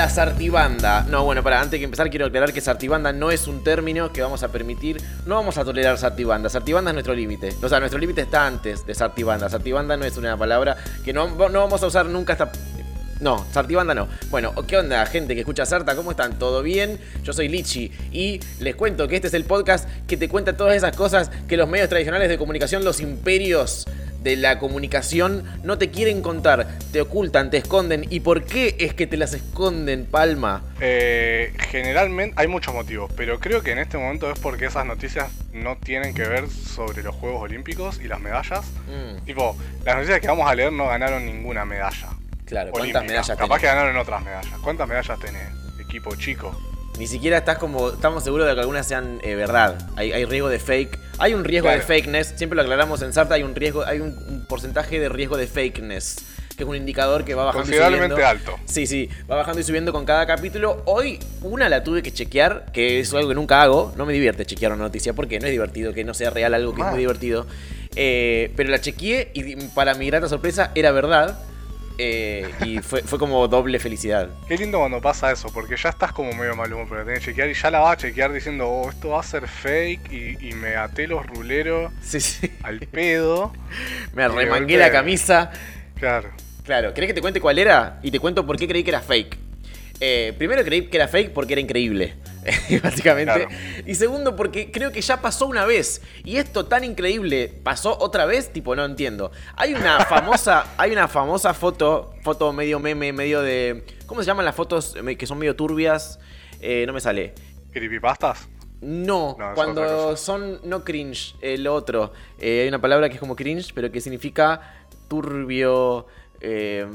La sartibanda? No, bueno, para antes de empezar quiero aclarar que sartibanda no es un término que vamos a permitir. No vamos a tolerar sartibanda. Sartibanda es nuestro límite. O sea, nuestro límite está antes de sartibanda. Sartibanda no es una palabra que no, no vamos a usar nunca hasta... No, Sartibanda no. Bueno, ¿qué onda, gente que escucha Sarta? ¿Cómo están? ¿Todo bien? Yo soy Lichi y les cuento que este es el podcast que te cuenta todas esas cosas que los medios tradicionales de comunicación, los imperios de la comunicación no te quieren contar, te ocultan, te esconden. ¿Y por qué es que te las esconden, Palma? Eh, generalmente hay muchos motivos, pero creo que en este momento es porque esas noticias no tienen que ver sobre los Juegos Olímpicos y las medallas. Mm, Tipo, las noticias que vamos a leer no ganaron ninguna medalla. claro, ¿cuántas olímpica. medallas Capaz tenés? que ganaron otras medallas. ¿Cuántas medallas tenés? Equipo chico. Ni siquiera estás como. Estamos seguros de que algunas sean eh, verdad. Hay, hay riesgo de fake. Hay un riesgo de fakeness. Siempre lo aclaramos en Sarta. Hay un riesgo. Hay un, un porcentaje de riesgo de fakeness. Que es un indicador que va bajando y Considerablemente subiendo. alto. Sí, sí, va bajando y subiendo con cada capítulo. Hoy una la tuve que chequear, que es algo que nunca hago. No me divierte chequear una noticia porque no es divertido que no sea real algo que es Ah. muy divertido. Eh, pero la chequeé y para mi grata sorpresa era verdad. Eh, y fue, fue como doble felicidad. Qué lindo cuando pasa eso, porque ya estás como medio mal humor, pero tenés que chequear y ya la vas a chequear diciendo, oh, esto va a ser fake y, y me até los ruleros Sí, sí. al pedo. Me remangué la camisa. Claro. Claro, ¿querés que te cuente cuál era? Y te cuento por qué creí que era fake. Eh, primero creí que era fake porque era increíble, básicamente. Claro. Y segundo porque creo que ya pasó una vez. Y esto tan increíble pasó otra vez, tipo, no entiendo. Hay una famosa, hay una famosa foto, foto medio meme, medio de... ¿Cómo se llaman las fotos eh, que son medio turbias? Eh, no me sale. ¿Creepypastas? No, No, cuando son no cringe, el otro. Eh, hay una palabra que es como cringe, pero que significa turbio. eh,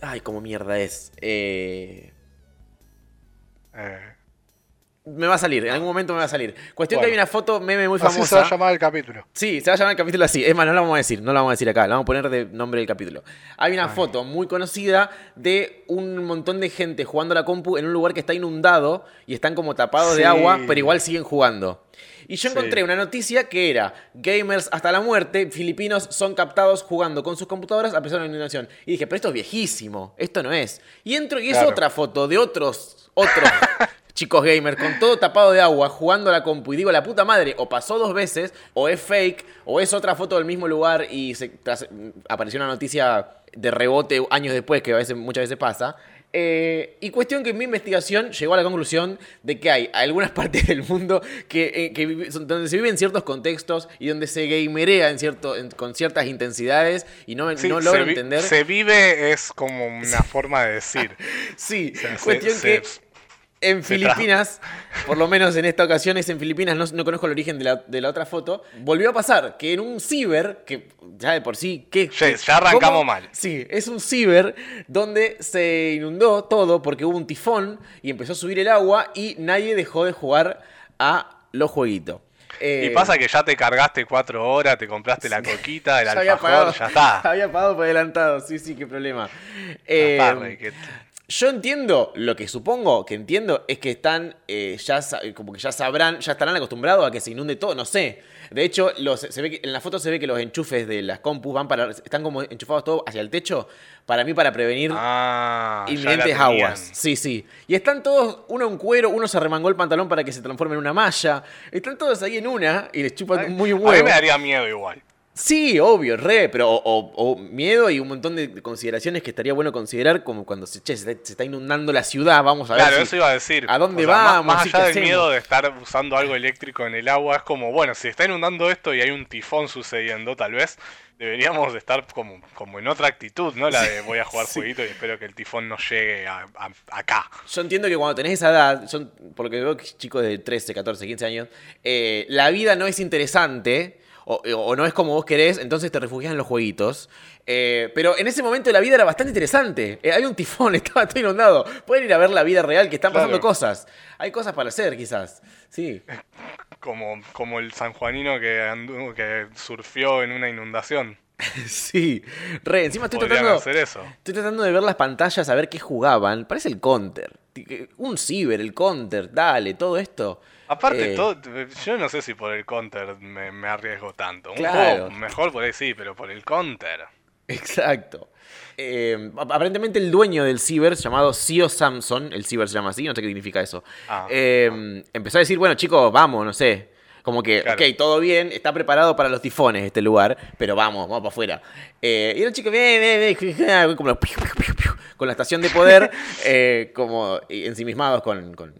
ay, como mierda es. Eh, Eh, me va a salir, en algún momento me va a salir. Cuestión que hay una foto meme muy así famosa. se va a llamar el capítulo. Sí, se va a llamar el capítulo así. Es más, no lo vamos a decir, no lo vamos a decir acá, lo vamos a poner de nombre del capítulo. Hay una Ay. foto muy conocida de un montón de gente jugando a la compu en un lugar que está inundado y están como tapados de agua, pero igual siguen jugando. Y yo Sí. encontré una noticia que era gamers hasta la muerte, filipinos son captados jugando con sus computadoras a pesar de la inundación. Y dije, pero esto es viejísimo, esto no es. Y entro y es Claro. otra foto de otros, otros chicos gamers con todo tapado de agua jugando a la compu. Y digo, la puta madre, o pasó dos veces, o es fake, o es otra foto del mismo lugar y se, tras- apareció una noticia de rebote años después, que a veces, muchas veces pasa. Eh, y cuestión que mi investigación llegó a la conclusión de que hay algunas partes del mundo que, eh, que vivi- son- donde se viven ciertos contextos y donde se gamerea en cierto, en- con ciertas intensidades y no, Sí, no logro entender. se vive es como una forma de decir. Sí, O sea, se- cuestión se- que en Filipinas, por lo menos en esta ocasión es en Filipinas, no, no conozco el origen de la, de la otra foto, volvió a pasar que en un ciber, que ya de por sí, ¿qué? Ya- qué- ya arrancamos cómo? mal. Sí, es un ciber donde se inundó todo porque hubo un tifón y empezó a subir el agua y nadie dejó de jugar a los jueguitos. Y Eh, pasa que ya te cargaste cuatro horas, te compraste la coquita, el alfajor, pagado, ya está. Había pagado por adelantado, sí, sí, qué problema. Eh, que- Yo entiendo, lo que supongo que entiendo es que están, eh, ya sa- como que ya sabrán, ya estarán acostumbrados a que se inunde todo, no sé. De hecho, los, se ve que, en la foto se ve que los enchufes de las compus van para, están como enchufados todos hacia el techo, para mí para prevenir Ah, inminentes aguas. Sí, sí. Y están todos, uno en cuero, uno se remangó el pantalón para que se transforme en una malla. Están todos ahí en una y les chupan Ay, muy un A mí huevo. me daría miedo igual. Sí, obvio, re, pero o, o- o miedo y un montón de consideraciones que estaría bueno considerar, como cuando se, che, se, está, inundando la ciudad, vamos a ver. Claro, si- eso iba a decir. ¿A dónde O sea, más- vamos? Más, ¿Sí, allá del hacemos? miedo de estar usando algo eléctrico en el agua, es como, bueno, si está inundando esto y hay un tifón sucediendo, tal vez deberíamos de estar como, como en otra actitud, ¿no? La de voy a jugar Sí. jueguito y espero que el tifón no llegue a- a- acá. Yo entiendo que cuando tenés esa edad, yo, por lo que veo que chicos de 13, 14, 15 años, eh, la vida no es interesante o, o no es como vos querés, entonces te refugias en los jueguitos. Eh, pero en ese momento la vida era bastante interesante. Eh, hay un tifón, estaba todo inundado. Pueden ir a ver la vida real, que están pasando Claro. cosas. Hay cosas para hacer, quizás. Sí. como, como el sanjuanino que, andu- que surfió en una inundación. Sí, re, encima estoy tratando, hacer eso. estoy tratando de ver las pantallas a ver qué jugaban. Parece el counter. Un ciber, el counter, dale, todo esto. Aparte, Eh, todo, yo no sé si por el counter me, me arriesgo tanto. Un juego mejor por ahí sí, pero por el counter. Exacto. Eh, ap- aparentemente el dueño del ciber, llamado Sio Samson, el ciber se llama así, no sé qué significa eso, Ah. eh, empezó a decir, bueno chicos, vamos, no sé. Como que, Claro. ok, todo bien, está preparado para los tifones este lugar, pero vamos, vamos para afuera. Eh, y los chicos, bien, bien, como con la estación de poder, eh, como ensimismados con, con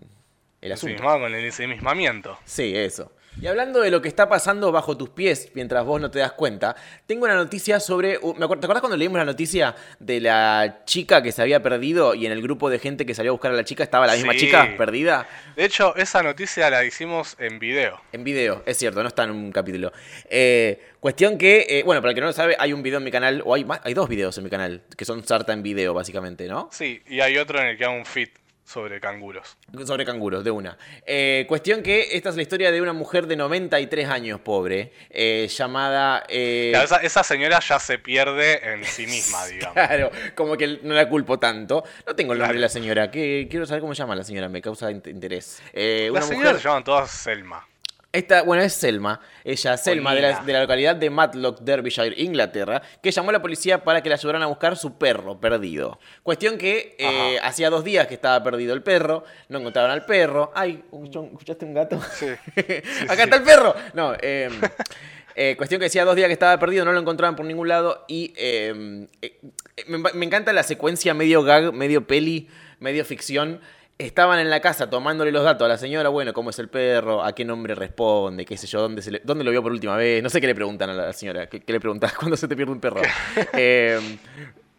el asunto. Ensimismado con el ensimismamiento. Sí, eso. Y hablando de lo que está pasando bajo tus pies mientras vos no te das cuenta, tengo una noticia sobre... uh, ¿me acuer- ¿Te acordás cuando leímos la noticia de la chica que se había perdido y en el grupo de gente que salió a buscar a la chica estaba la misma Sí. chica perdida? De hecho, esa noticia la hicimos en video. En video, es cierto, no está en un capítulo. Eh, cuestión que, eh, bueno, para el que no lo sabe, hay un video en mi canal, o hay, más- hay dos videos en mi canal, que son Sarta en video, básicamente, ¿no? Sí, y hay otro en el que hago un fit sobre canguros. Sobre canguros, de una. Eh, cuestión que esta es la historia de una mujer de 93 años, pobre, eh, llamada... eh, Claro, esa, esa señora ya se pierde en sí misma, digamos. Claro, como que no la culpo tanto. No tengo el nombre de la señora. que Quiero saber cómo se llama la señora, me causa int- interés. Eh, Las una señoras mujer. se llaman todas Selma. Esta, bueno, es Selma. Ella, Selma, de la, de la localidad de Matlock, Derbyshire, Inglaterra, que llamó a la policía para que le ayudaran a buscar su perro perdido. Cuestión que eh, hacía dos días que estaba perdido el perro, no encontraban al perro. Ay, ¿escuchaste un gato? Sí. Acá está el perro. No, eh, eh, cuestión que decía dos días que estaba perdido, no lo encontraban por ningún lado. Y eh, eh, me, me encanta la secuencia medio gag, medio peli, medio ficción. Estaban en la casa tomándole los datos a la señora, bueno, cómo es el perro, a qué nombre responde, qué sé yo, dónde, se le- dónde lo vio por última vez. No sé qué le preguntan a la señora, qué, qué le preguntas cuando se te pierde un perro. Eh,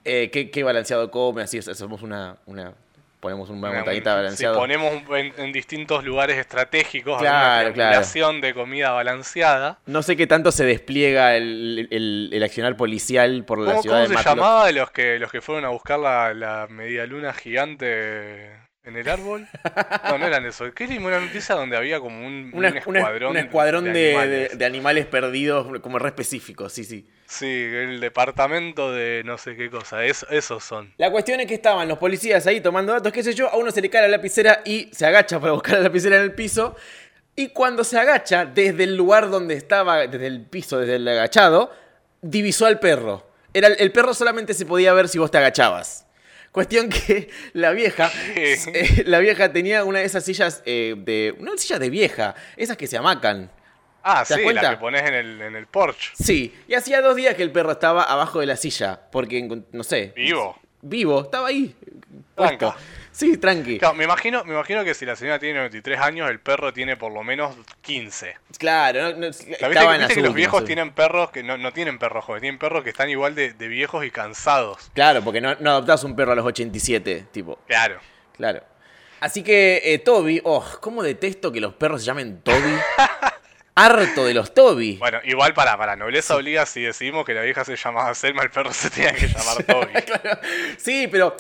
eh, qué, qué balanceado come, así, hacemos una, una ponemos una montañita Si balanceado. ponemos en, en distintos lugares estratégicos Claro, una claro. de comida balanceada. No sé qué tanto se despliega el, el- el accionar policial por la ¿Cómo, ciudad cómo de se Matlock. llamaba los que los que fueron a buscar la, la media luna gigante en el árbol? No, no eran eso. ¿Qué era una noticia donde había como un, Una- un una- escuadrón, un escuadrón de, de- animales? de animales perdidos, como re específicos, sí, sí. Sí, el departamento de no sé qué cosa. Es- esos son. La cuestión es que estaban los policías ahí tomando datos, qué sé yo, a uno se le cae la lapicera y se agacha para buscar la lapicera en el piso. Y cuando se agacha, desde el lugar donde estaba, desde el piso, desde el agachado, divisó al perro. Era, el perro solamente se podía ver si vos te agachabas. Cuestión que la vieja, eh, la vieja tenía una de esas sillas eh, de, una silla de vieja, esas que se amacan. Ah, ¿Te das sí, cuenta? la que pones en el, en el porche. Sí, y hacía dos días que el perro estaba abajo de la silla, porque, no sé. Vivo. Vivo, estaba ahí. Puesto. Sí, tranqui. Claro, me imagino, me imagino que si la señora tiene 93 años, el perro tiene por lo menos 15. Claro, no, no, La viste, estaba que- viste los viejos sí. tienen perros que no, no tienen perros jóvenes, tienen perros que están igual de, de viejos y cansados. Claro, porque no, no adoptás un perro a los 87, tipo. Claro. Claro. Así que eh, Toby, oh, cómo detesto que los perros se llamen Toby. Harto de los Toby. Bueno, igual para, para nobleza obliga, si decidimos que la vieja se llamaba Selma, el perro se tenía que llamar Toby. Claro. Sí, pero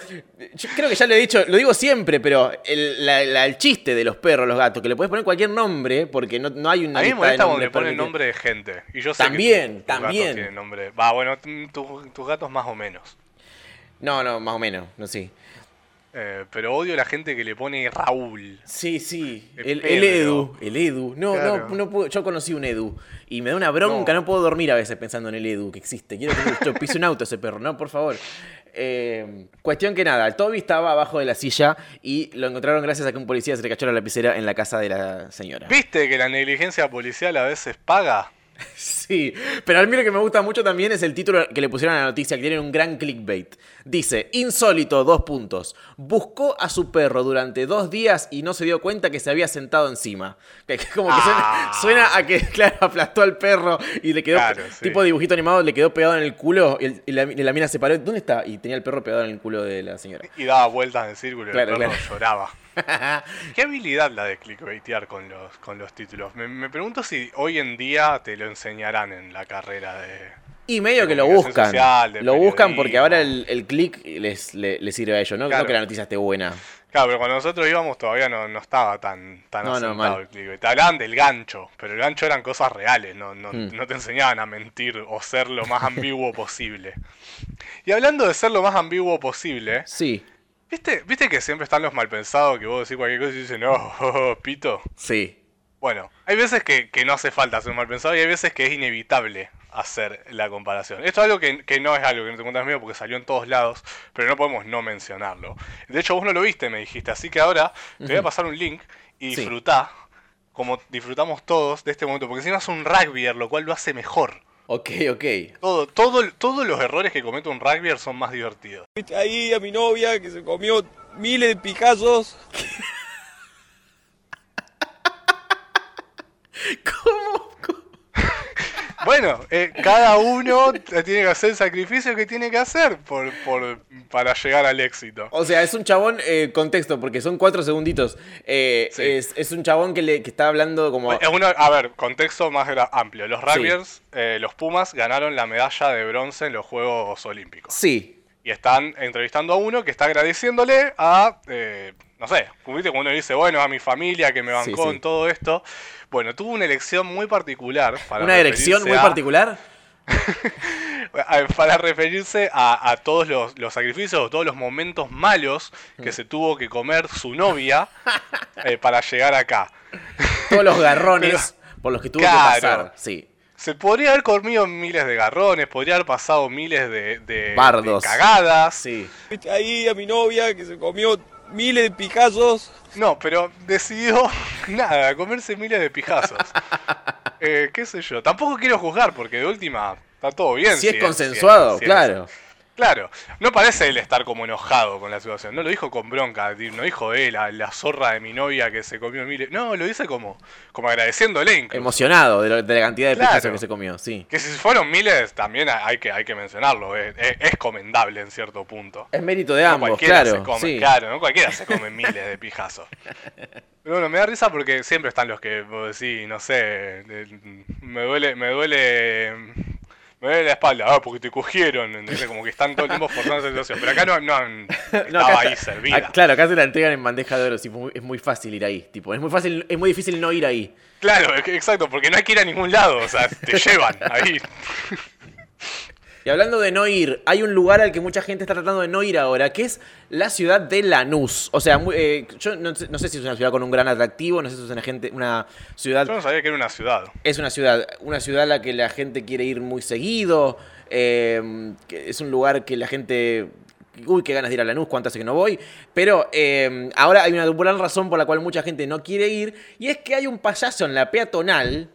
yo creo que ya lo he dicho, lo digo siempre, pero el, la- la- el chiste de los perros, los gatos, que le puedes poner cualquier nombre, porque no, no hay una A mí me molesta cuando le ponen nombre de gente. Y yo sé También, que tu- tus también. tienen nombre. Va, bueno, t- tu- tus gatos más o menos. No, no, más o menos, no sí. Eh, pero odio la gente que le pone Raúl. Sí, sí. El, el pedo. Edu. El Edu. No, Claro. no, no puedo. Yo conocí un Edu. Y me da una bronca. No, No. puedo dormir a veces pensando en el Edu que existe. Quiero que yo pise un auto ese perro. No, por favor. Eh, cuestión que nada. Toby estaba abajo de la silla y lo encontraron gracias a que un policía se le cachó la lapicera en la casa de la señora. ¿Viste que la negligencia policial a veces paga? Sí, pero a mí lo que me gusta mucho también es el título que le pusieron a la noticia, que tiene un gran clickbait. Dice, insólito, dos puntos. Buscó a su perro durante dos días y no se dio cuenta que se había sentado encima. Que, que como que Ah. suena, suena a que, claro, aplastó al perro y le quedó, Claro, sí. tipo dibujito animado, le quedó pegado en el culo y, el- y la, y la mina se paró. ¿Dónde está? Y tenía el perro pegado en el culo de la señora. Y daba vueltas en círculo y Claro, el perro claro. lloraba. Qué habilidad la de clickbaitear con los, con los títulos. Me, me pregunto si hoy en día te lo en la carrera de... Y medio que lo buscan. social, lo buscan porque ahora el, el click les, le- les sirve a ellos, ¿no? Que la noticia esté buena. Claro, pero cuando nosotros íbamos todavía no, no estaba tan, tan No, no. Te hablaban del gancho, pero el gancho eran cosas reales, no, no, Mm. no te enseñaban a mentir o ser lo más ambiguo posible. Y hablando de ser lo más ambiguo posible, Sí, ¿viste, ¿viste que siempre están los malpensados que vos decís cualquier cosa y dicen, no, pito? sí. Bueno, hay veces que, que no hace falta ser un mal pensado y hay veces que es inevitable hacer la comparación. Esto es algo que, que no es algo que no te cuentas mío porque salió en todos lados, pero no podemos no mencionarlo. De hecho, vos no lo viste, me dijiste, así que ahora te voy a pasar un link y Sí. disfrutá, como disfrutamos todos de este momento, porque encima es un rugbyer, lo cual lo hace mejor. Ok, ok. Todo, todo, todos los errores que comete un rugbyer son más divertidos. Ahí a mi novia que se comió miles de Picassos. ¿Cómo? ¿Cómo? Bueno, eh, cada uno tiene que hacer el sacrificio que tiene que hacer por, por, para llegar al éxito. O sea, es un chabón, eh, contexto, porque son cuatro segunditos. Eh, Sí. es, es un chabón que, le, que está hablando como... Es a ver, contexto más amplio. Los Sí. eh, los Pumas, ganaron la medalla de bronce en los Juegos Olímpicos. Sí, Y están entrevistando a uno que está agradeciéndole a, eh, no sé, ¿viste? cuando uno dice, bueno, a mi familia que me bancó sí. en todo esto. Bueno, tuvo una elección muy particular. Para una referirse muy a- particular. Para referirse a, a todos los, los sacrificios todos los momentos malos Mm. que se tuvo que comer su novia eh, para llegar acá. Todos los garrones por los que tuvo Claro. que pasar. Sí. Se podría haber comido miles de garrones, podría haber pasado miles de, de- Bardos. de cagadas. Sí. Ahí a mi novia que se comió miles de Picassos. No, pero decidió nada, comerse miles de pijazos. Eh, qué sé yo. Tampoco quiero juzgar porque de última está todo bien. Si es consensuado, si es- claro. Claro, no parece él estar como enojado con la situación, no lo dijo con bronca, no dijo él, la, la zorra de mi novia que se comió miles, no, lo dice como, como agradeciéndole incluso. Emocionado de, lo- de la cantidad de Claro. que se comió, sí. Que si fueron miles también hay que, hay que mencionarlo, es, es- es comendable en cierto punto. Es mérito de No ambos, cualquiera claro. se come, sí. claro, no cualquiera se come miles de pijazos. Pero bueno, me da risa porque siempre están los que vos decís, no sé, me duele, me duele, me duele la espalda, ah, porque te cogieron, ¿entendés? Como que están todo el tiempo forzando esa situación. Pero acá no, no, No, estaba acá ahí servida. ah, claro, acá se la entregan en bandeja de oro. sí, muy- es muy fácil ir ahí. Tipo, es muy fácil, es muy difícil no ir ahí. Claro, es exacto, porque no hay que ir a ningún lado, o sea, te llevan ahí. Y hablando de no ir, hay un lugar al que mucha gente está tratando de no ir ahora, que es la ciudad de Lanús. O sea, muy- eh, yo no, sé- no sé si es una ciudad con un gran atractivo, no sé si es una, gente, una ciudad Yo no sabía que era una ciudad. Es una ciudad, una ciudad a la que la gente quiere ir muy seguido. eh, que es un lugar que la gente. Uy, qué ganas de ir a Lanús, cuánto hace que no voy. Pero eh, ahora hay una gran razón por la cual mucha gente no quiere ir. Y es que hay un payaso en la peatonal.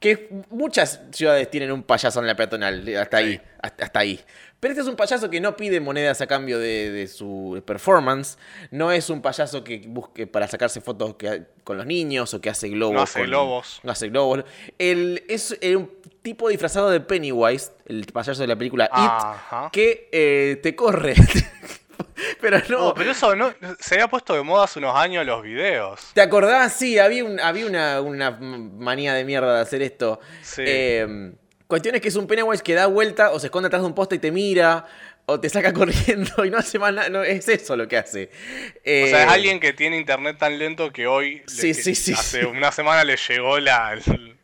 Que muchas ciudades tienen un payaso en la peatonal. Hasta ahí. Hasta, hasta ahí. Pero este es un payaso que no pide monedas a cambio de, de su performance. No es un payaso que busque para sacarse fotos que- con los niños o que hace globos. No hace con- globos. no hace globos. El, es eh, un tipo disfrazado de Pennywise, el payaso de la película Ajá. It, que eh, te corre. Pero no. No, pero eso no, se había puesto de moda hace unos años los videos. ¿Te acordás? Sí, había, un, había una, una manía de mierda de hacer esto. Sí. Eh, cuestión es que es un Pennywise que da vuelta o se esconde atrás de un poste y te mira. O te saca corriendo y no hace más nada. No, es eso lo que hace. O sea, es Eh, alguien que tiene internet tan lento que hoy, Sí, sí, sí, hace una semana le llegó la, el-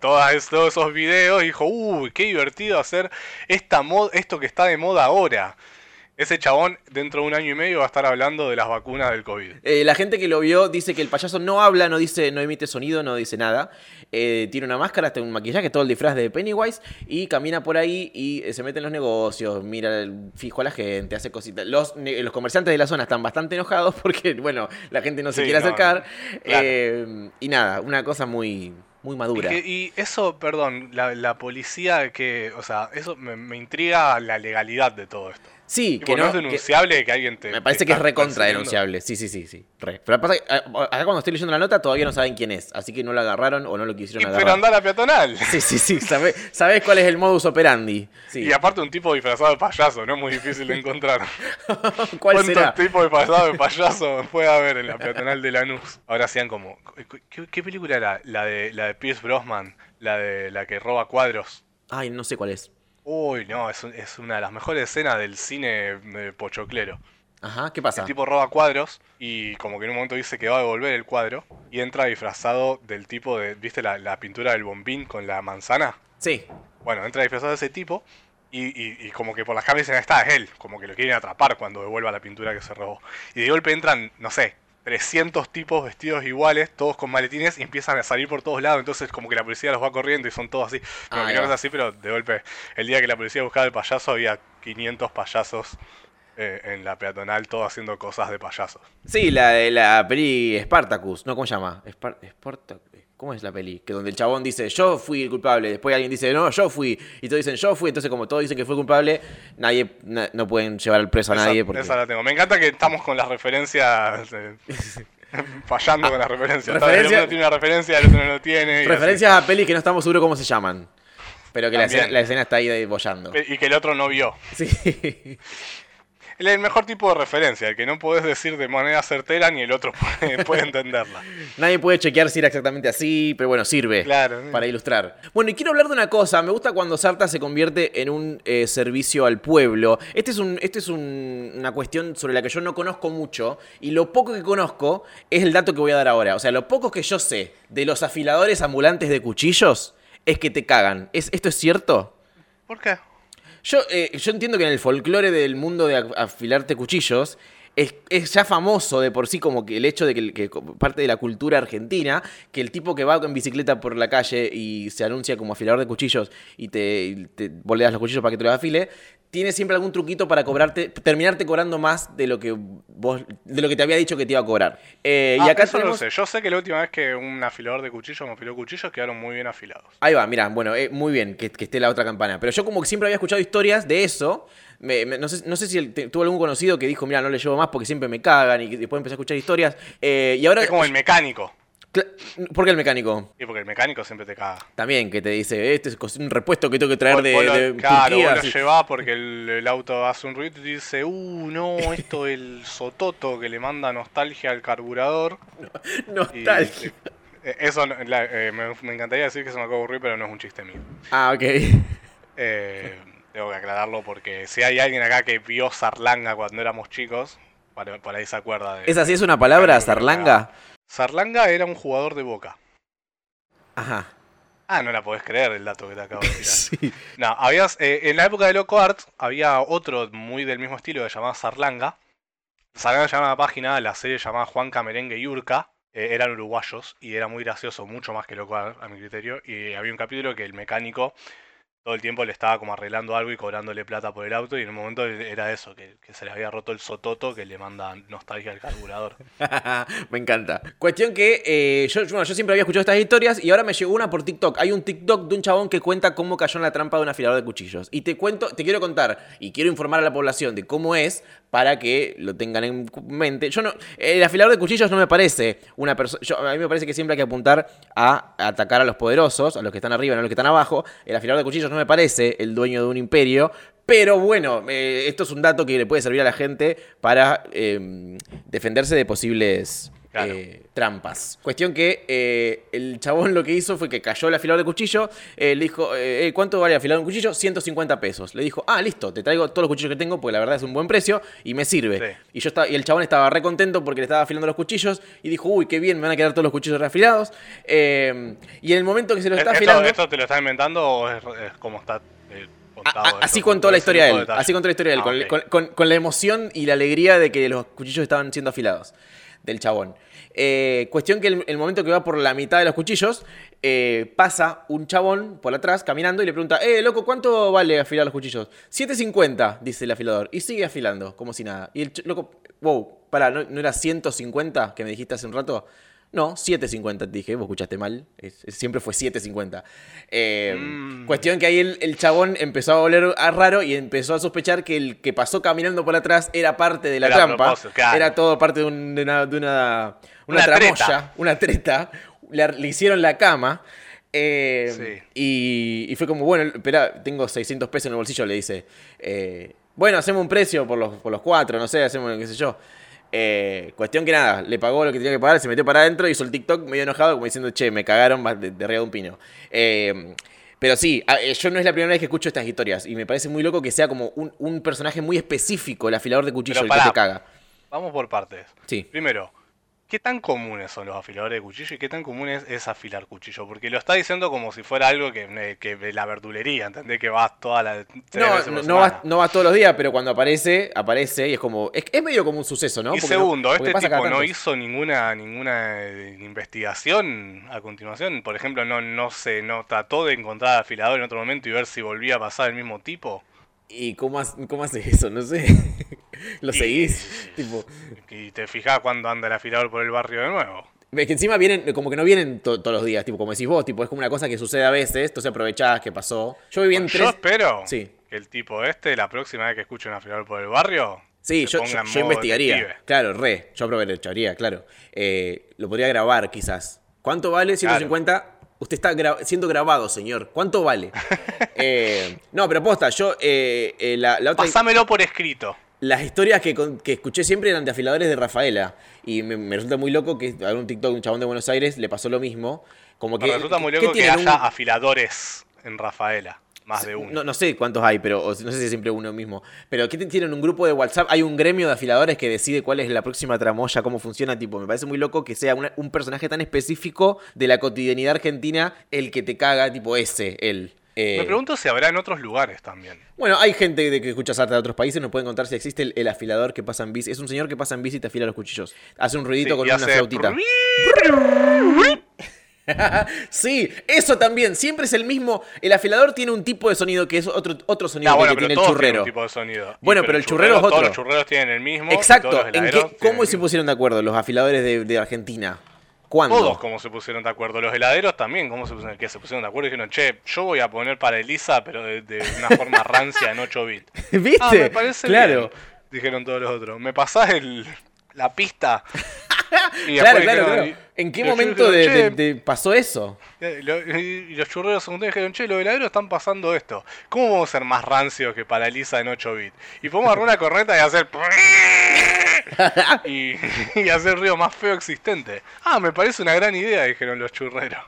todos esos videos y dijo, uy, qué divertido hacer esta mod esto que está de moda ahora. Ese chabón dentro de un año y medio va a estar hablando de las vacunas del COVID. Eh, la gente que lo vio dice que el payaso no habla, no dice, no emite sonido, no dice nada. Eh, tiene una máscara, tiene un maquillaje, todo el disfraz de Pennywise y camina por ahí y eh, se mete en los negocios, mira fijo a la gente, hace cositas. Los, los comerciantes de la zona están bastante enojados porque, bueno, la gente no se Sí, quiere no, acercar. claro. Eh, y nada, una cosa muy, muy Y, madura. que- y eso, perdón, la, la policía que, o sea, eso me, me intriga la legalidad de todo esto. Sí, Tipo, que no, no. es denunciable que, alguien te... me parece te que es recontra denunciable. Sí, sí, sí, sí. Re. Pero pasa que, eh, acá cuando estoy leyendo la nota todavía no saben quién es, así que no lo agarraron o no lo Y, quisieron pero agarrar. anda a la peatonal. Sí, sí, sí. Sabés, sabés cuál es el modus operandi. Sí. Y aparte un tipo disfrazado de payaso, no es muy difícil de encontrar. ¿Cuál ¿Cuántos será? tipos disfrazados de payaso puede haber en la peatonal de Lanús? Ahora hacían como... ¿Qué, qué película era? La de, la de Pierce Brosnan, la de la que roba cuadros. Ay, no sé cuál es. Uy, no, es, un- es una de las mejores escenas del cine eh, pochoclero. Ajá, ¿qué pasa? El tipo roba cuadros y como que en un momento dice que va a devolver el cuadro y entra disfrazado del tipo de, ¿viste la, la pintura del bombín con la manzana? Sí. Bueno, entra disfrazado de ese tipo y, y- y como que por las cámaras dicen, está, es él, como que lo quieren atrapar cuando devuelva la pintura que se robó. Y de golpe entran, no sé, 300 tipos vestidos iguales, todos con maletines y empiezan a salir por todos lados, entonces como que la policía los va corriendo y son todos así. Ah, No, que no así, pero de golpe, el día que la policía buscaba el payaso había 500 payasos eh, en la peatonal, todos haciendo cosas de payasos. Sí, la de la peli Spartacus, ¿no? ¿Cómo se llama? Spar- Spartac- ¿Cómo es la peli? Que donde el chabón dice, yo fui el culpable, después alguien dice, no, yo fui, y todos dicen, yo fui, entonces como todos dicen que fue culpable, nadie, na- no pueden llevar al preso a Esa- nadie porque... esa la tengo. Me encanta que estamos con las referencias. eh, fallando con las referencias. El referencia- uno tiene una referencia, el otro no lo tiene. Referencias a pelis que no estamos seguros cómo se llaman. Pero que la escena, la escena está ahí bollando. Y que el otro no vio. Sí. El mejor tipo de referencia, el que no podés decir de manera certera ni el otro puede, puede entenderla. Nadie puede chequear si era exactamente así, pero bueno, sirve Claro. para ilustrar. Bueno, y quiero hablar de una cosa. Me gusta cuando Sarta se convierte en un eh, servicio al pueblo. Este es, un, este es un- una cuestión sobre la que yo no conozco mucho. Y lo poco que conozco es el dato que voy a dar ahora. O sea, lo poco que yo sé de los afiladores ambulantes de cuchillos es que te cagan. ¿Es, ¿Esto es cierto? ¿Por qué? Yo, eh, yo entiendo que en el folclore del mundo de afilarte cuchillos es, es ya famoso de por sí como que el hecho de que, que parte de la cultura argentina, que el tipo que va en bicicleta por la calle y se anuncia como afilador de cuchillos y te, y te boleas los cuchillos para que te los afile, tiene siempre algún truquito para cobrarte, terminarte cobrando más de lo que vos, de lo que te había dicho que te iba a cobrar. Eh, y Ah, acá eso no lo sé. Yo sé que la última vez que un afilador de cuchillos me afiló cuchillos quedaron muy bien afilados. Ahí va, mira, bueno, eh, muy bien que, que esté la otra campana. Pero yo como que siempre había escuchado historias de eso. Me- me- no, sé, no sé si el- te- tuvo algún conocido que dijo, mira, no le llevo más porque siempre me cagan y después empecé a escuchar historias. Eh, y ahora... Es como el mecánico. ¿Por qué el mecánico? Sí, porque el mecánico siempre te caga. También que te dice, este es un repuesto que tengo que traer Vos- de, vos lo- de claro, Turquía. vos lo llevás porque el, el auto hace un ruido y te dice, uh, no, esto el sototo que le manda nostalgia al carburador. Y, Nostalgia. eh, eso no- la- eh, me, me encantaría decir que se me acaba de ocurrir, pero no es un chiste mío. Ah, ok. Eh, tengo que aclararlo porque si hay alguien acá que vio Sarlanga cuando éramos chicos, por, por ahí se acuerda de... ¿Es así? ¿Es una palabra, Claro, zarlanga? Sarlanga era un jugador de Boca. Ajá. Ah, no la podés creer el dato que te acabo de tirar. Sí. No, habías, eh, en la época de Loco Art había otro muy del mismo estilo que se llamaba Sarlanga. Sarlanga llamaba la página, la serie llamaba Juanca Merengue y Urca. eh, eran uruguayos y era muy gracioso, mucho más que Loco Art a mi criterio. Y había un capítulo que el mecánico todo el tiempo le estaba como arreglando algo y cobrándole plata por el auto. Y en un momento era eso, que, se le había roto el sototo que le manda nostalgia al carburador. me encanta. Cuestión que eh, yo, bueno, yo siempre había escuchado estas historias y ahora me llegó una por TikTok. Hay un TikTok de un chabón que cuenta cómo cayó en la trampa de un afilador de cuchillos. Y te cuento, te quiero contar y quiero informar a la población de cómo es para que lo tengan en mente. Yo no, el afilador de cuchillos no me parece una persona. A mí me parece que siempre hay que apuntar a atacar a los poderosos, a los que están arriba, no a los que están abajo. El afilador de cuchillos no me parece el dueño de un imperio. Pero bueno, eh, esto es un dato que le puede servir a la gente para eh, defenderse de posibles Claro. eh, trampas. Cuestión que eh, el chabón lo que hizo fue que cayó el afilador de cuchillo, eh, le dijo, eh, ¿cuánto vale afilar un cuchillo? 150 pesos. Le dijo, ah, listo, te traigo todos los cuchillos que tengo porque la verdad es un buen precio y me sirve. Sí. Y, yo estaba, y el chabón estaba re contento porque le estaba afilando los cuchillos y dijo, uy, qué bien, me van a quedar todos los cuchillos reafilados. Y en el momento que se lo está ¿Esto, afilando... ¿Esto te lo estás inventando o es, es como está contado? A- esto, así con contó la historia de él. Así contó la historia de él. Ah, con, ok. con- con- con la emoción y la alegría de que los cuchillos estaban siendo afilados. Del chabón. Eh, cuestión que el, momento que va por la mitad de los cuchillos, eh, pasa un chabón por atrás caminando y le pregunta, eh, loco, ¿cuánto vale afilar los cuchillos? 7.50, dice el afilador. Y sigue afilando, como si nada. Y el loco, wow, pará, ¿no, no era 150 que me dijiste hace un rato? No, 7.50 te dije, vos escuchaste mal. Es- es- siempre fue 7.50. Eh, Mm. Cuestión que ahí el, el chabón empezó a oler a raro y empezó a sospechar que el que pasó caminando por atrás era parte de la Era trampa. claro. Era todo parte de, un- de una, de una, una Una tramoya, treta. una treta. Le, le hicieron la cama. eh, Sí. y, y fue como, bueno, espera, tengo 600 pesos en el bolsillo, le dice. eh, bueno, hacemos un precio por los, por los cuatro, no sé, hacemos qué sé yo. Eh, cuestión que nada, le pagó lo que tenía que pagar, se metió para adentro, hizo el TikTok medio enojado, como diciendo, che, me cagaron de, de arriba de un pino. Eh, Pero sí, eh, yo no es la primera vez que escucho estas historias. Y me parece muy loco que sea como un, un personaje muy específico, el afilador de cuchillo, el que te caga. Vamos por partes. Sí. Primero, ¿qué tan comunes son los afiladores de cuchillo y qué tan comunes es afilar cuchillo? Porque lo está diciendo como si fuera algo que, eh, que de la verdulería, ¿entendés? Que vas toda la. No, no, no vas, no vas todos los días, pero cuando aparece, aparece y es como. Es, es medio como un suceso, ¿no? y Porque segundo, porque este tipo no hizo ninguna ninguna eh, investigación a continuación. Por ejemplo, no no se no trató de encontrar afilador en otro momento y ver si volvía a pasar el mismo tipo. ¿Y cómo, cómo haces eso? No sé. ¿Lo Y- seguís? Tipo. Y te fijás cuando anda el afilador por el barrio de nuevo. Es que encima vienen, como que no vienen to- todos los días, tipo, como decís vos, tipo, es como una cosa que sucede a veces, entonces aprovechás que pasó. Yo viví en Yo tres. espero Sí. que el tipo este, la próxima vez que escuche un afilador por el barrio, Sí, yo, yo- en yo investigaría. detective. Claro, re. Yo aprovecharía, claro. Eh, lo podría grabar, quizás. ¿Cuánto vale? 150. Usted está gra- siendo grabado, señor. ¿Cuánto vale? Eh, no, pero posta, yo. eh, eh, la, la otra. Pasámelo por escrito. Las historias que, que escuché siempre eran de afiladores de Rafaela. Y me, me resulta muy loco que a un TikTok, un chabón de Buenos Aires, le pasó lo mismo. Como que. Me resulta muy ¿qué loco que haya Un- afiladores en Rafaela. Más de uno. No, no sé cuántos hay, pero o- no sé si es siempre uno mismo. Pero ¿qué tienen un grupo de WhatsApp? Hay un gremio de afiladores que decide cuál es la próxima tramoya, cómo funciona. Tipo, me parece muy loco que sea una- un personaje tan específico de la cotidianidad argentina el que te caga, tipo ese, él. Eh, Me pregunto si habrá en otros lugares también. bueno, hay gente de que escucha sarta de otros países, nos pueden contar si existe el, el afilador que pasa en bici. Es un señor que pasa en bici y te afila los cuchillos. Hace un ruidito Sí, con una flautita. sí, eso también. Siempre es el mismo. El afilador tiene un tipo de sonido que es otro, otro sonido Ah, que bueno, tiene el todos churrero. un tipo de sonido. Y, Bueno, pero el churrero es Todos otro. los churreros tienen el mismo. Exacto. todos ¿En qué, ¿Cómo se pusieron de acuerdo los afiladores de, de Argentina? ¿Cuándo? Todos como se pusieron de acuerdo. Los heladeros también, ¿cómo se pusieron, que se pusieron de acuerdo? Y dijeron, che, yo voy a poner para Elisa, pero de, de una forma rancia en 8 bits. ¿Viste? Ah, me parece claro. bien, dijeron todos los otros. ¿Me pasás el, la pista? Y Claro, claro, claro. ¿En qué momento de, churreros, de- de- pasó eso? "Che", y lo- y los churreros secundarios dijeron, che, los heladeros están pasando esto. ¿Cómo vamos a ser más rancios que para Elisa en 8 bits? Y podemos agarrar una corneta y hacer... y, y hacer el ruido más feo existente. Ah, me parece una gran idea, dijeron los churreros.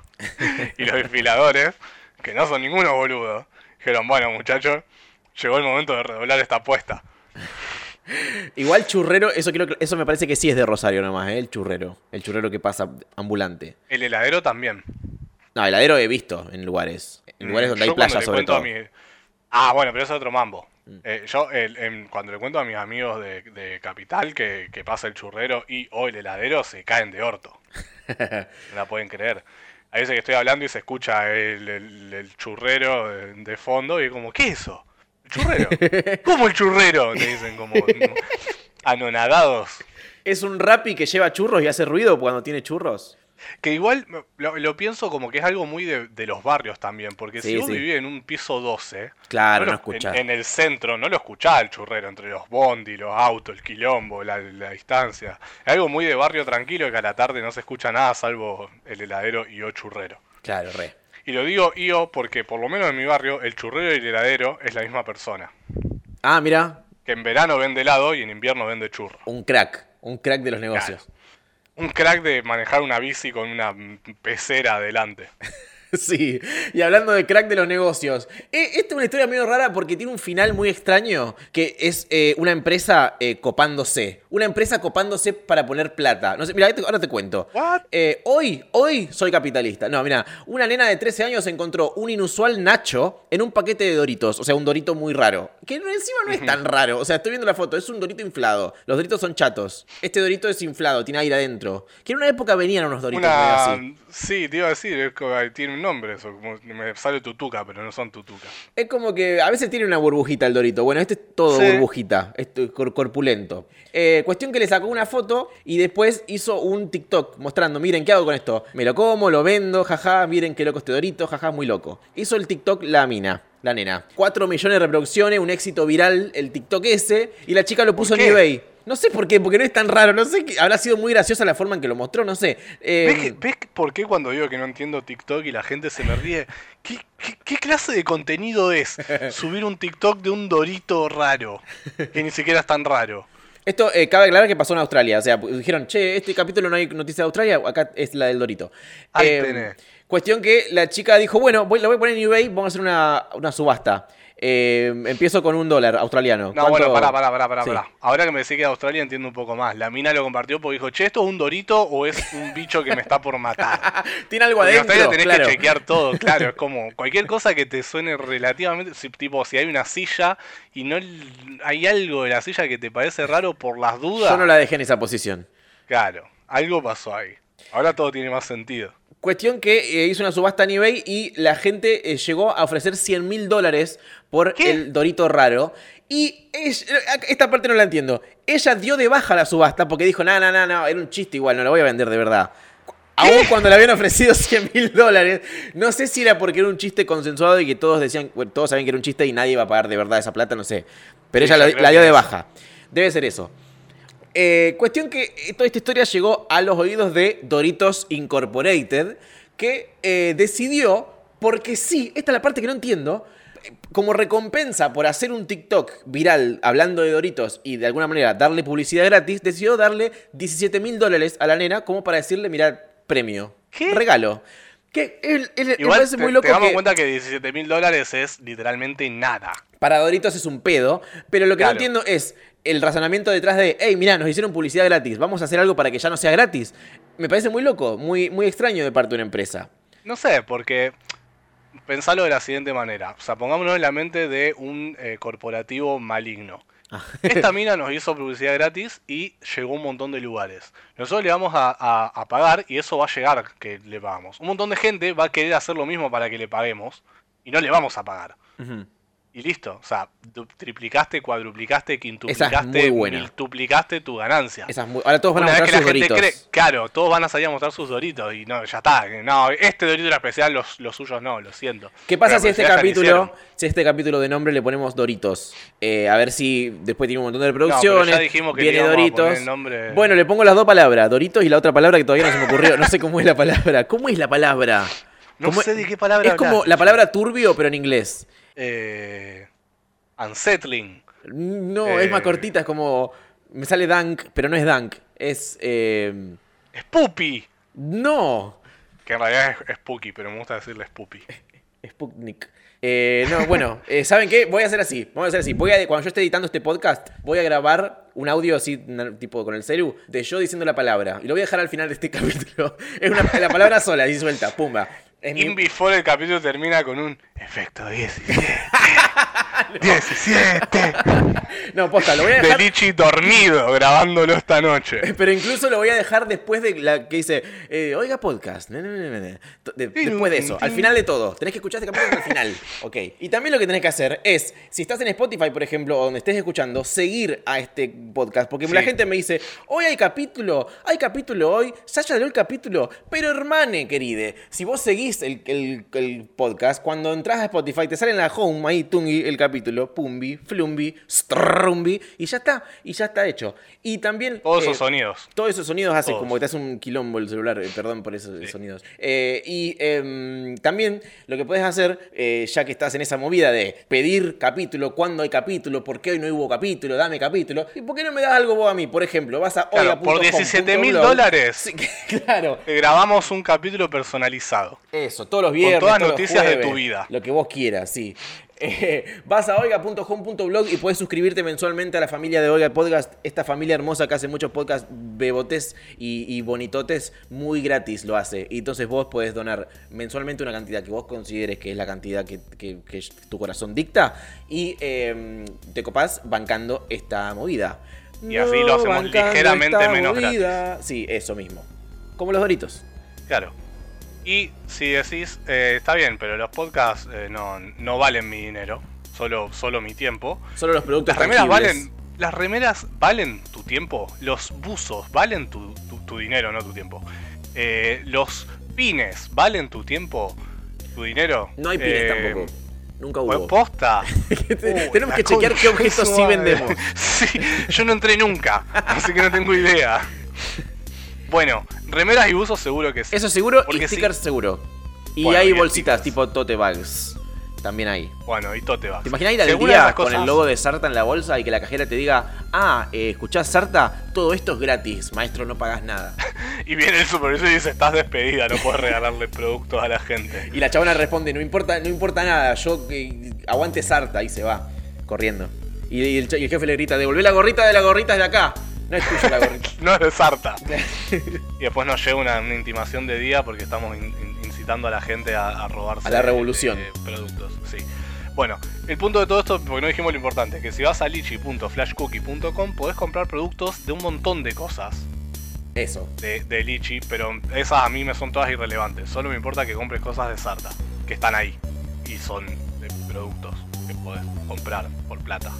Y los desfiladores, que no son ninguno boludo, dijeron, bueno muchachos, llegó el momento de redoblar esta apuesta. Igual churrero, eso creo que, eso me parece que sí es de Rosario nomás, ¿eh? el churrero. El churrero que pasa ambulante. El heladero también. No, heladero he visto en lugares. En lugares donde Mm, Yo hay cuando playa le sobre a todo. mi- Ah, bueno, pero eso es otro mambo. Mm. Eh, yo, el- em, cuando le cuento a mis amigos de, de Capital que, que pasa el churrero y o el heladero, se caen de orto. no la pueden creer. Hay veces que estoy hablando y se escucha el, el- el churrero de, de fondo y es como, ¿qué es eso? ¿El churrero? ¿Cómo el churrero? Te dicen como anonadados. ¿Es un rapi que lleva churros y hace ruido cuando tiene churros? Que igual lo, lo pienso como que es algo muy de, de los barrios también, porque Sí, si vos sí. vivís en un piso 12, Claro, lo- no escuchás. En, en el centro no lo escuchás el churrero entre los bondi, los autos, el quilombo, la, la distancia. Es algo muy de barrio tranquilo que a la tarde no se escucha nada salvo el heladero y o churrero. Claro, re. Y lo digo IO porque por lo menos en mi barrio el churrero y el heladero es la misma persona. Ah, mira, Que en verano vende helado y en invierno vende churro. un crack. Un crack de los negocios. Un crack de manejar una bici con una pecera adelante. Sí, y hablando de crack de los negocios, eh, esta es una historia medio rara porque tiene un final muy extraño, que es eh, una empresa eh, copándose, una empresa copándose para poner plata. No sé, mira, ahora te cuento. Eh, hoy, hoy soy capitalista. No, mira, una nena de 13 años encontró un inusual Nacho en un paquete de Doritos, o sea, un Dorito muy raro, que encima no es tan raro, o sea, estoy viendo la foto, es un Dorito inflado. Los Doritos son chatos. Este Dorito es inflado, tiene aire adentro. Que en una época venían unos Doritos Una... así. Sí, te iba a decir, es como- tiene un nombre eso, como me sale tutuca, pero no son tutuca. Es como que a veces tiene una burbujita el Dorito. Bueno, este es todo Sí. burbujita, es cor- corpulento. Eh, cuestión que le sacó una foto y después hizo un TikTok mostrando, miren, ¿qué hago con esto? Me lo como, lo vendo, jaja, miren qué loco este Dorito, jaja, muy loco. Hizo el TikTok la mina. La nena. 4 millones de reproducciones, un éxito viral, el TikTok ese, y la chica lo puso en eBay. No sé por qué, porque no es tan raro, no sé, habrá sido muy graciosa la forma en que lo mostró, no sé. Eh, ¿Ves, por qué cuando digo que no entiendo TikTok y la gente se me ríe? ¿Qué, qué, qué clase de contenido es subir un TikTok de un Dorito raro? Que ni siquiera es tan raro. Esto eh, cabe aclarar que pasó en Australia. O sea, dijeron, che, este capítulo no hay noticia de Australia, acá es la del Dorito. Ahí Eh, tenés. Cuestión que la chica dijo, bueno, voy, la voy a poner en eBay, vamos a hacer una, una subasta. Eh, empiezo con un dólar australiano. No, ¿Cuánto- bueno, pará, pará, pará, pará, Sí. pará. Ahora que me decís que Australia entiendo un poco más. La mina lo compartió porque dijo, che, ¿esto es un dorito o es un bicho que me está por matar? Tiene algo Porque en adentro, Australia tenés claro. que chequear todo, claro. Es como cualquier cosa que te suene relativamente. si- tipo, si hay una silla y no hay algo de la silla que te parece raro por las dudas. Yo no la dejé en esa posición. Claro, algo pasó ahí. Ahora todo tiene más sentido. Cuestión que eh, hizo una subasta en eBay y la gente eh, llegó a ofrecer 100 mil dólares por ¿Qué? el Dorito raro. Y ella- esta parte no la entiendo. Ella dio de baja la subasta porque dijo, no, no, no, no, era un chiste igual, no la voy a vender de verdad. Aún cuando le habían ofrecido 100 mil dólares, no sé si era porque era un chiste consensuado y que todos decían, bueno, todos sabían que era un chiste y nadie iba a pagar de verdad esa plata, no sé. Pero Sí, ella la, dio de baja. Debe ser eso. Eh, cuestión que toda esta historia llegó a los oídos de Doritos Incorporated, que eh, decidió, porque sí, esta es la parte que no entiendo, eh, como recompensa por hacer un TikTok viral hablando de Doritos y de alguna manera darle publicidad gratis, decidió darle 17 mil dólares a la nena como para decirle, mira, premio, ¿Qué? regalo. Que él, él- Igual parece te, muy loco tengamos que en cuenta que 17 mil dólares es literalmente nada. para Doritos es un pedo, pero lo que Claro. no entiendo es el razonamiento detrás de, hey, mira, nos hicieron publicidad gratis, vamos a hacer algo para que ya no sea gratis. Me parece muy loco, muy, muy extraño de parte de una empresa. No sé, porque pensalo de la siguiente manera. O sea, pongámonos en la mente de un eh, corporativo maligno. Esta mina nos hizo publicidad gratis y llegó a un montón de lugares. Nosotros le vamos a, a- a pagar y eso va a llegar que le pagamos. Un montón de gente va a querer hacer lo mismo para que le paguemos y no le vamos a pagar. Y listo. O sea, triplicaste, cuadruplicaste, quintuplicaste, miltuplicaste tu ganancia. Esa es muy- Ahora todos van a Una mostrar sus Doritos. cree, claro, todos van a salir a mostrar sus doritos y no, ya está. No, este dorito era especial, los, los suyos no, lo siento. ¿Qué pasa Pero si este capítulo, si este capítulo de nombre le ponemos Doritos? Eh, a ver si después tiene un montón de pero ya reproducciones. dijimos que viene Doritos. nombre- Bueno, le pongo las dos palabras, Doritos y la otra palabra que todavía no se me ocurrió. No sé cómo es la palabra. ¿Cómo es la palabra? No ¿Cómo sé de qué palabra Es como hablas. la palabra turbio, pero en inglés. Eh, unsettling. No, Eh. es más cortita, es como. Me sale Dunk, pero no es Dunk. Es. eh, Spoopy. no. Que en realidad es, Spooky, pero me gusta decirle Spoopy. Sputnik. Eh, no, bueno, eh, ¿saben qué? Voy a hacer así. Vamos a hacer así. Voy a, cuando yo esté editando este podcast, voy a grabar un audio así, tipo con el celu, de yo diciendo la palabra. Y lo voy a dejar al final de este capítulo. Es una, la palabra sola, así suelta, pumba. Mi- In before el capítulo termina con un efecto 17. 17. No, posta, lo voy a De dejar. Lichi dormido grabándolo esta noche. Pero incluso lo voy a dejar después de la que dice, eh, oiga podcast. De- después de eso, al final de todo. Tenés que escuchar este capítulo hasta el final. Ok. Y también lo que tenés que hacer es, si estás en Spotify, por ejemplo, o donde estés escuchando, seguir a este podcast. Porque Sí. la gente me dice, hoy hay capítulo, hay capítulo hoy, dio el capítulo. Pero hermane, queride, si vos seguís el, el- el podcast, cuando entras a Spotify te sale en la home ahí, tungi, el capítulo, pumbi, flumbi, strumbi, y ya está, y ya está hecho. Y también... Todos eh, esos sonidos. todos esos sonidos hace Todos. como que te hace un quilombo el celular, eh, perdón por esos sonidos. Eh, y em, también lo que puedes hacer, eh, ya que estás en esa movida de pedir capítulo, cuándo hay capítulo, por qué hoy no hubo capítulo, dame capítulo, ¿y por qué no me das algo vos a mí? Por ejemplo, vas a Claro, por oiga.com.blog. 17.000 dólares. Sí, claro. Eh, Grabamos un capítulo personalizado. Eso, todos los viernes. todas todos los noticias de tu vida. Lo que vos quieras, sí. Eh, vas a oiga.com.blog y puedes suscribirte mensualmente a la familia de Oiga Podcast, esta familia hermosa que hace muchos podcasts bebotes y, y bonitotes, muy gratis lo hace. Y entonces vos podés donar mensualmente una cantidad que vos consideres que es la cantidad que, que- que tu corazón dicta y eh, te copás bancando esta movida. Y así lo hacemos ligeramente menos movida. Sí, eso mismo. Como los doritos. Claro. Y si decís, eh, está bien, pero los podcasts eh, no, no valen mi dinero, solo, solo mi tiempo. Solo los productos Las remeras tangibles. valen. Las remeras valen tu tiempo. Los buzos valen tu, tu- tu dinero, no tu tiempo. Eh, los pines valen tu tiempo, tu dinero. No hay pines tampoco. Nunca hubo. posta. Te- Uh, Tenemos que chequear qué objetos sí vendemos. Sí, yo no entré nunca, así que no tengo idea. Bueno, remeras y buzos seguro que sí. Eso seguro y sí. stickers seguro. Y Bueno, hay y bolsitas stickers. tipo tote bags. También ahí. Bueno, y todo te va. ¿Te imaginas ir al día esas con el cosas- logo de Sarta en la bolsa y que la cajera te diga, ah, eh, escuchás Sarta, todo esto es gratis, maestro, no pagas nada? Y viene el supervisor y dice, estás despedida, no puedes regalarle productos a la gente. Y la chabona responde, no importa, no importa nada, yo eh, aguante Sarta, y se va, corriendo. Y, y el, ch- y el jefe le grita, devolvé la gorrita de la gorrita de acá. No es tuya la gorrita. No es de Sarta. Y después nos llega una, una intimación de día porque estamos in- in- incitando a la gente a, a robarse A la revolución. eh, productos. Sí. Bueno, el punto de todo esto, porque no dijimos lo importante, que si vas a lichi.flashcookie.com podés comprar productos de un montón de cosas Eso. de, de Lichi, pero esas a mí me son todas irrelevantes. Solo me importa que compres cosas de Sarta, que están ahí. Y son de productos que podés comprar por plata.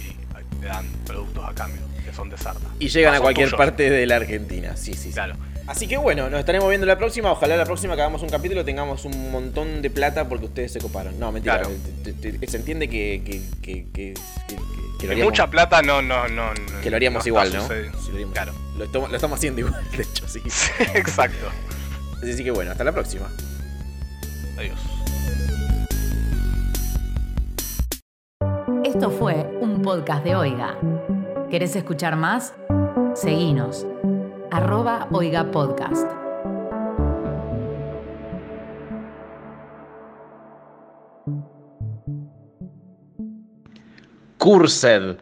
Y te dan productos a cambio, que son de Sarta. Y llegan Ah, a cualquier tuyos. parte de la Argentina, sí, sí, sí. Claro. Así que bueno, nos estaremos viendo la próxima. Ojalá la próxima que hagamos un capítulo tengamos un montón de plata porque ustedes se coparon. No, mentira. Claro. te- te- te- se entiende que, que, que, que, que- que- que lo Que haríamos, mucha plata no, no, no. no- que lo haríamos no igual, ¿no? Sí, lo haríamos. Claro. Lo estamos, lo estamos haciendo igual, de hecho, sí. Exacto. Así que bueno, hasta la próxima. Adiós. Esto fue un podcast de Oiga. ¿Querés escuchar más? Seguinos. Arroba Oiga Podcast. Cursed.